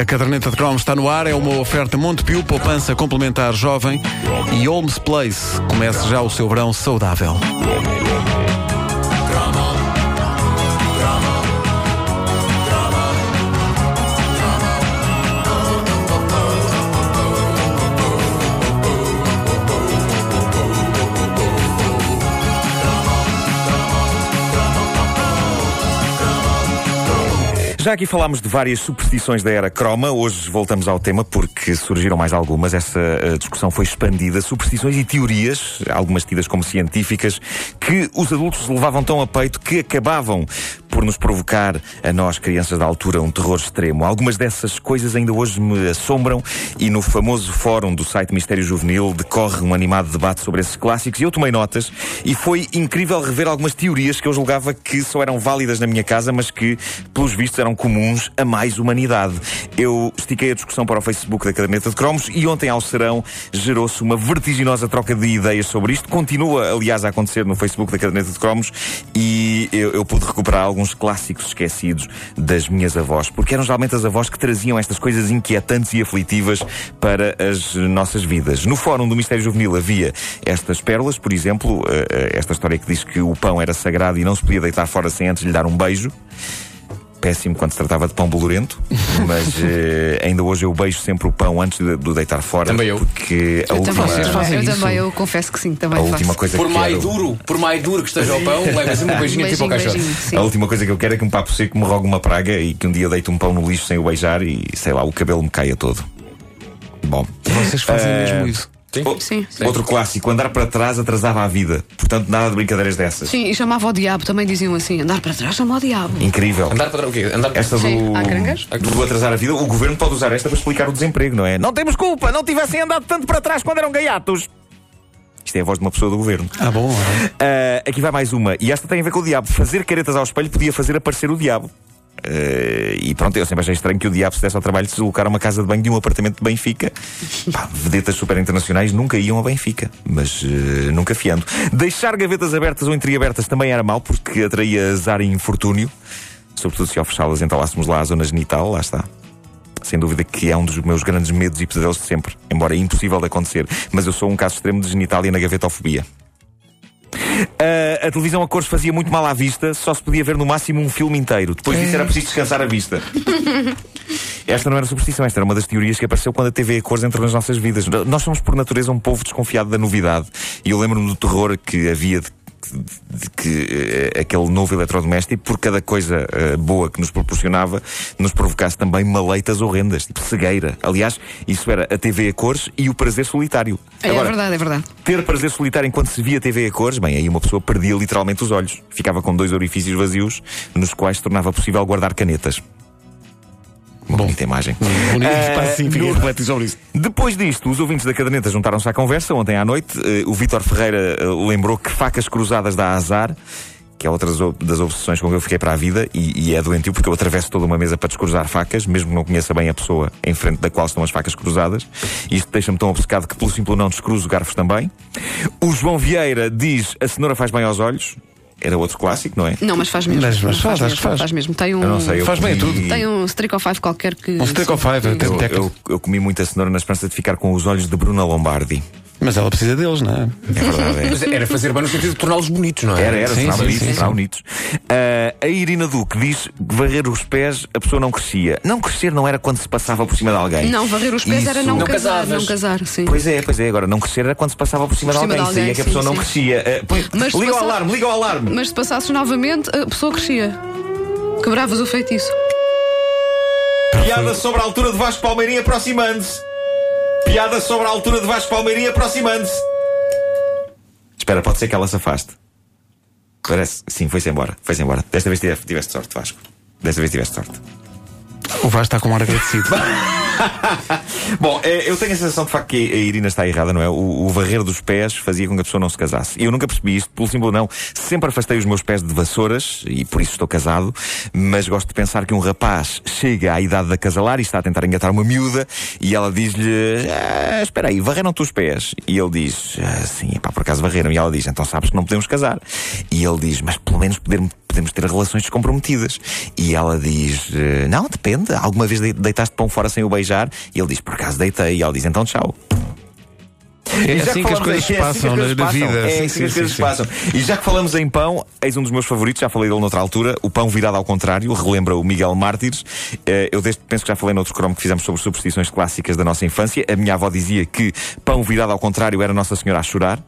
A caderneta de cromos está no ar, é uma oferta Montepio, poupança complementar jovem e Holmes Place. Comece já o seu verão saudável. Já aqui falámos de várias superstições da era croma, hoje voltamos ao tema porque surgiram mais algumas. Essa uh, discussão foi expandida. Superstições e teorias, algumas tidas como científicas, que os adultos levavam tão a peito que acabavam por nos provocar, a nós, crianças da altura, um terror extremo. Algumas dessas coisas ainda hoje me assombram e no famoso fórum do site Mistério Juvenil decorre um animado debate sobre esses clássicos e eu tomei notas e foi incrível rever algumas teorias que eu julgava que só eram válidas na minha casa, mas que, pelos vistos, eram comuns a mais humanidade. Eu estiquei a discussão para o Facebook da Caderneta de Cromos e ontem ao serão gerou-se uma vertiginosa troca de ideias sobre isto. Continua, aliás, a acontecer no Facebook da Caderneta de Cromos e eu, eu pude recuperar alguns alguns clássicos esquecidos das minhas avós, porque eram geralmente as avós que traziam estas coisas inquietantes e aflitivas para as nossas vidas. No Fórum do Mistério Juvenil havia estas pérolas, por exemplo, eh, eh, esta história que diz que o pão era sagrado e não se podia deitar fora sem antes lhe dar um beijo péssimo quando se tratava de pão bolorento, mas eh, ainda hoje eu beijo sempre o pão antes de, de deitar fora. Também eu. Porque a Eu última, também, eu também, eu isso? também, eu confesso que sim, também a faço. última coisa Por que mais quero, duro, por mais duro que esteja o pão, leva sempre um beijinho, tipo ao caixote. A última coisa que eu quero é que um papo seco me rogue uma praga e que um dia deite um pão no lixo sem o beijar e, sei lá, o cabelo me caia todo. Bom. Vocês fazem Eh, mesmo isso. O- Sim. Outro clássico, andar para trás atrasava a vida. Portanto, nada de brincadeiras dessas. Sim, e chamava o diabo, também diziam assim: andar para trás chama o diabo. Incrível. Andar para o quê? Andar Esta do, Sim, há do atrasar a vida, o governo pode usar esta para explicar o desemprego, não é? Não temos culpa, não tivessem andado tanto para trás quando eram gaiatos. Isto é a voz de uma pessoa do governo. Ah, bom. Ah, aqui vai mais uma, e esta tem a ver com o diabo. Fazer caretas ao espelho podia fazer aparecer o diabo. Ah, e pronto, eu sempre achei estranho que o diabo se desse ao trabalho de deslocar uma casa de banho de um apartamento de Benfica. Pá, vedetas super internacionais nunca iam a Benfica, mas ah, nunca fiando. Deixar gavetas abertas ou entreabertas também era mau, porque atraía azar e infortúnio. Sobretudo se ao fechá-las entalássemos lá a zona genital, lá está. Sem dúvida que é um dos meus grandes medos e pesadelos de sempre, embora impossível de acontecer. Mas eu sou um caso extremo de genitália na gavetofobia. A, a televisão a cores fazia muito mal à vista, só se podia ver no máximo um filme inteiro. Depois disso era preciso descansar a vista. Esta não era superstição, esta era uma das teorias que apareceu quando a TV a cores entrou nas nossas vidas. Nós somos, por natureza, um povo desconfiado da novidade. E eu lembro-me do terror que havia de de que eh, aquele novo eletrodoméstico, por cada coisa eh, boa que nos proporcionava, nos provocasse também maleitas horrendas, tipo cegueira. Aliás, isso era a TV a cores e o prazer solitário. É, é verdade, é verdade. Ter prazer solitário enquanto se via TV a cores, bem, aí uma pessoa perdia literalmente os olhos. Ficava com dois orifícios vazios, nos quais se tornava possível guardar canetas. Uma Bom. bonita imagem. Bonito, fiquei no- a refletir sobre isso. depois disto, os ouvintes da caderneta juntaram-se à conversa ontem à noite. Eh, o Vítor Ferreira eh, lembrou que facas cruzadas dá azar, que é outra das obsessões com que eu fiquei para a vida, e, e é doentio porque eu atravesso toda uma mesa para descruzar facas, mesmo que não conheça bem a pessoa em frente da qual estão as facas cruzadas. Isto deixa-me tão obcecado que, pelo simples não, descruzo garfos também. O João Vieira diz: a cenoura faz bem aos olhos. Era outro clássico, não é? Não, mas faz mesmo. Mas- mas faz, acho que mesmo, faz. mesmo. Tem um, Eu não sei, eu Faz bem a comi- tudo. tem um streak of five qualquer que. Um of five, Eu, eu, eu comi muita cenoura na esperança de ficar com os olhos de Bruna Lombardi. Mas ela precisa deles, não é? É verdade, é. Mas era fazer bem no sentido de torná-los bonitos, não é? Era, era, Sim, sim, bonitos, sim, sim. bonitos. Ah, a Irina Duque diz que varrer os pés a pessoa não crescia. Não crescer não era quando se passava por cima de alguém. Não, varrer os pés era Isso- não, Não casar. casavas. Não casar, sim. Pois é, pois é. Agora, não crescer era quando se passava por cima, Por cima de alguém. de Isso aí alguém, é que a sim, pessoa não sim. crescia. Ah, põe- Mas liga o passar- alarme, liga o alarme. Mas se passasses novamente, a pessoa crescia. Quebravas o feitiço. Piada sobre a altura de Vasco Palmeirinho aproximando-se. Piada sobre a altura de Vasco Palmeirinho aproximando-se. Espera, pode ser que ela se afaste. Parece. Sim, foi-se embora. Foi-se embora. Desta vez tiveste, sorte, Vasco. Desta vez tiveste sorte. O Vasco está com um ar agradecido. Bom, eh, eu tenho a sensação de facto que a Irina está errada, não é? O, o varrer dos pés fazia com que a pessoa não se casasse. Eu nunca percebi isto, pelo simples não. Sempre afastei os meus pés de vassouras e por isso estou casado, mas gosto de pensar que um rapaz chega à idade de acasalar e está a tentar engatar uma miúda e ela diz-lhe: ah, Espera aí, varreram-te os pés? E ele diz: ah, Sim, pá, por acaso varreram. E ela diz: Então sabes que não podemos casar. E ele diz: Mas pelo menos poder podemos ter relações descomprometidas. E ela diz: eh, Não, depende. Alguma vez de- deitaste pão fora sem o beijar? E ele diz: Por acaso deitei. E ela diz: Então tchau. É E já assim que as coisas em- é assim que passam as na coisas na passam. vida. É Sim, assim sim, que as coisas sim. passam. E já que falamos em pão, eis um dos meus favoritos, já falei dele noutra altura, o pão virado ao contrário, relembra o Miguel Mártires. Eh, Eu desde, penso que já falei noutro cromo que fizemos sobre superstições clássicas da nossa infância. A minha avó dizia que pão virado ao contrário era Nossa Senhora a chorar.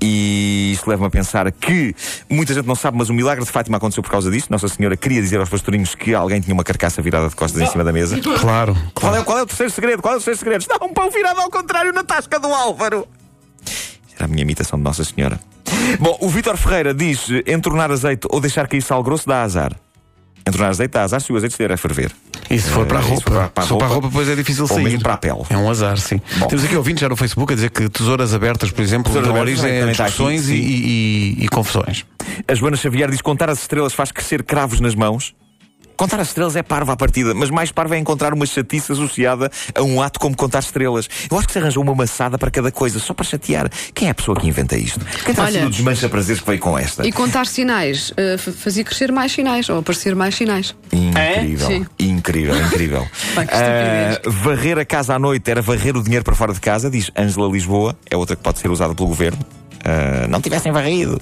E isto leva-me a pensar que muita gente não sabe, mas o milagre de Fátima aconteceu por causa disso. Nossa Senhora queria dizer aos pastorinhos que alguém tinha uma carcaça virada de costas em cima da mesa. Claro, Qual claro. é, qual é o terceiro segredo? Qual é o terceiro segredo? Está um pão virado ao contrário na tasca do Álvaro. Era a minha imitação de Nossa Senhora. Bom, o Vítor Ferreira diz: entornar azeite ou deixar cair sal grosso dá azar. Entornar azeite dá azar se o azeite estiver a ferver. E se for para a Eh, roupa? Se for para a roupa, roupa, depois é difícil sair. mesmo para a pele. É um azar, sim. Bom. Temos aqui ouvintes já no Facebook a dizer que tesouras abertas, por exemplo, dão origem a aqui, discussões e, e- e- e confusões. A Joana Xavier diz: contar as estrelas faz crescer cravos nas mãos. Contar as estrelas é parvo à partida, mas mais parvo é encontrar uma chatice associada a um ato como contar estrelas. Eu acho que se arranjou uma maçada para cada coisa, só para chatear. Quem é a pessoa que inventa isto? Quem está Olha- sido o desmancha prazeres que veio com esta? E contar sinais f- fazia crescer mais sinais ou aparecer mais sinais. Incrível, Sim. incrível, incrível. Ah, varrer a casa à noite era varrer o dinheiro para fora de casa, diz Ângela Lisboa, é outra que pode ser usada pelo governo. Ah, não tivessem varrido.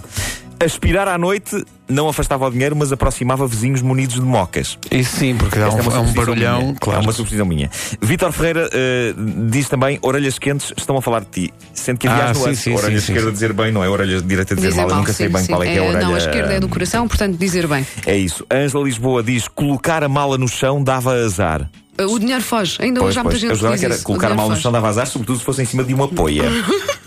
Aspirar à noite não afastava o dinheiro, mas aproximava vizinhos munidos de mocas. Isso sim, porque dá Esta um, é uma é um barulhão, minha. claro. É uma superstição minha. Vítor Ferreira eh, diz também: orelhas quentes estão a falar de ti. Sendo que aliás Ah, no sim, lance, sim, orelha sim, sim, esquerda sim. dizer bem, não é orelha direita dizer, mal. Eu nunca sei bem sim. qual é que é a orelha. Não, a esquerda é do coração, portanto, dizer bem. É isso. Ângela Lisboa diz: colocar a mala no chão dava azar. O dinheiro foge. Ainda Pois, hoje há muita pois. gente que diz que era isso. Colocar a mala no chão dava azar, sobretudo se fosse em cima de uma poia.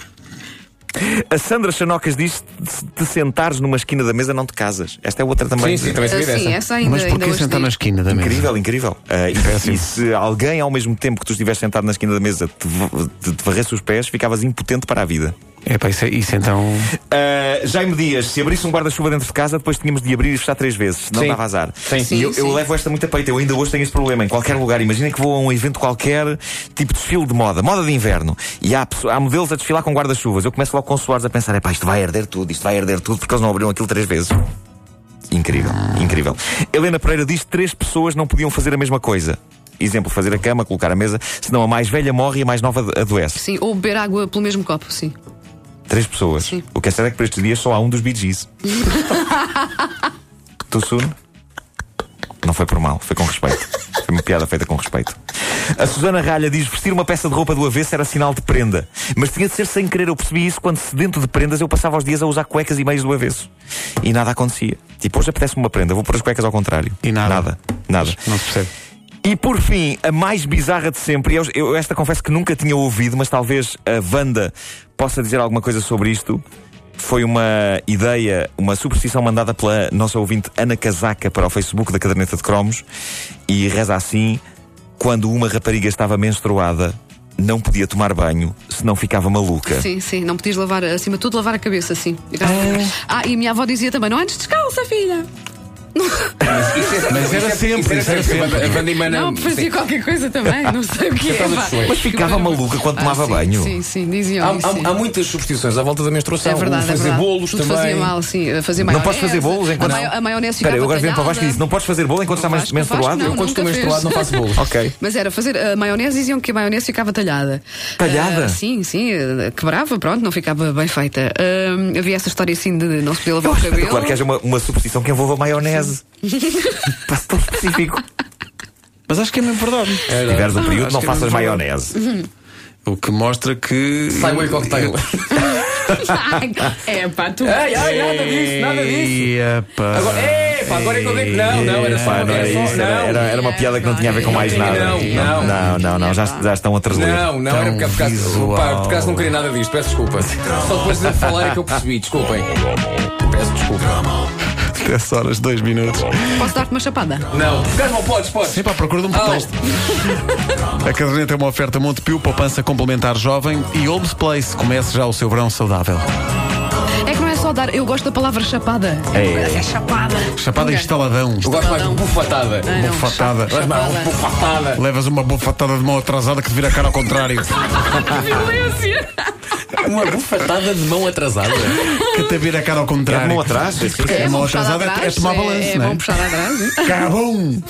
A Sandra Chanocas diz: se te sentares numa esquina da mesa, não te casas. Esta é outra também. Sim, sim, também se Sim, dessa. essa ainda, Mas ainda porquê hoje sentar na esquina da mesa? Incrível, incrível. Ah, e, e se alguém, ao mesmo tempo que tu estiveres sentado na esquina da mesa, te, te, te varresse os pés, ficavas impotente para a vida. É pá, isso, é- isso então. Uh, Jaime Dias, se abrisse um guarda-chuva dentro de casa, depois tínhamos de abrir e fechar três vezes, senão Sim. dava azar. Sim. Sim, eu, eu sim. levo esta muito a peito, eu ainda hoje tenho esse problema em qualquer lugar. Imaginem que vou a um evento qualquer, tipo desfile de moda, moda de inverno, e há, há modelos a desfilar com guarda-chuvas. Eu começo logo com suores a pensar, epá, isto vai herder tudo, isto vai herder tudo, porque eles não abriram aquilo três vezes. Incrível, incrível. Helena Pereira diz que três pessoas não podiam fazer a mesma coisa. Exemplo, fazer a cama, colocar a mesa, senão a mais velha morre e a mais nova adoece. Sim, ou beber água pelo mesmo copo, sim. Três pessoas. Sim. O que é certo é que para estes dias só há um dos Bee Gees. Too soon? Não foi por mal, foi com respeito. Foi uma piada feita com respeito. A Susana Ralha diz vestir uma peça de roupa do avesso era sinal de prenda. Mas tinha de ser sem querer. Eu percebi isso quando, sedento de prendas, eu passava os dias a usar cuecas e meios do avesso. E nada acontecia. Tipo, hoje apetece-me uma prenda, vou pôr as cuecas ao contrário. E nada. Nada. Nada. Não se percebe. E por fim, a mais bizarra de sempre, e eu, eu esta confesso que nunca tinha ouvido, mas talvez a Wanda possa dizer alguma coisa sobre isto. Foi uma ideia, uma superstição mandada pela nossa ouvinte Ana Casaca para o Facebook da Caderneta de Cromos e reza assim: quando uma rapariga estava menstruada, não podia tomar banho, senão ficava maluca. Sim, sim, não podias lavar, acima de tudo, lavar a cabeça, assim. Ah, e a minha avó dizia também: não andes descalça, filha. Mas era sempre, isso era sempre. A Emana- Não, fazia qualquer coisa também, não sei o que é. pá. dos sonhos. Mas ficava maluca quando tomava Ah, sim, banho. Sim, sim, diziam Há, isso. sim. há- há muitas superstições à volta da menstruação. É verdade, O fazer é verdade. bolos Tudo também. fazia mal, sim. Fazer Não podes fazer bolos enquanto. A, maio, a maionese Espera, ficava eu agora venho para o Vasco e disse: não podes fazer bolo enquanto está Vasco- menstruado? Vasco Eu, não, quando estou nunca menstruado, fez. não faço bolos. Ok. Mas era fazer a maionese, diziam que a maionese ficava talhada. Talhada? Ah, sim, sim, quebrava, pronto, não ficava bem feita. Ah, havia essa história assim de não se podia lavar o cabelo. Claro que haja uma, uma superstição que envolva maionese. Parece tão específico. Mas acho que é mesmo verdade. Se tiveres um período, Acho não é faças maionese. O que mostra que. Highway Cocktail. é pá, tu. Ai, ai, nada disso, nada disso. Ia, pá. Agora, é que eu dei. Não, não, era só. Não era Era, isso, era, era, era uma piada que não tinha a ver com mais nada. não, não. não, não, não, já, já estão a trazer. Não, não, era porque por visual. pá, por acaso não queria nada disto, peço desculpa. Só depois de falar é que eu percebi, desculpem. Peço desculpa. 10 horas, 2 minutos. Posso dar-te uma chapada? Não, não podes, podes. Sempre à procura de um pretexto. A caderneta é uma oferta Montepio, poupança complementar jovem e Holmes Place. Comece já o seu verão saudável. É que não é só dar, eu gosto da palavra chapada. É. É chapada. Chapada e estaladão. Eu gosto mais de bufatada. É, não, Bufatada. Mais de bufatada. Levas uma bufatada de mão atrasada que te vira a cara ao contrário. Violência! Uma bufatada de mão atrasada. Que te vira a cara ao É de contrário. mão atrás? assim. É, mão atrasada é- atrás, é tomar balanço, é, é? bom puxar atrás. Cabum!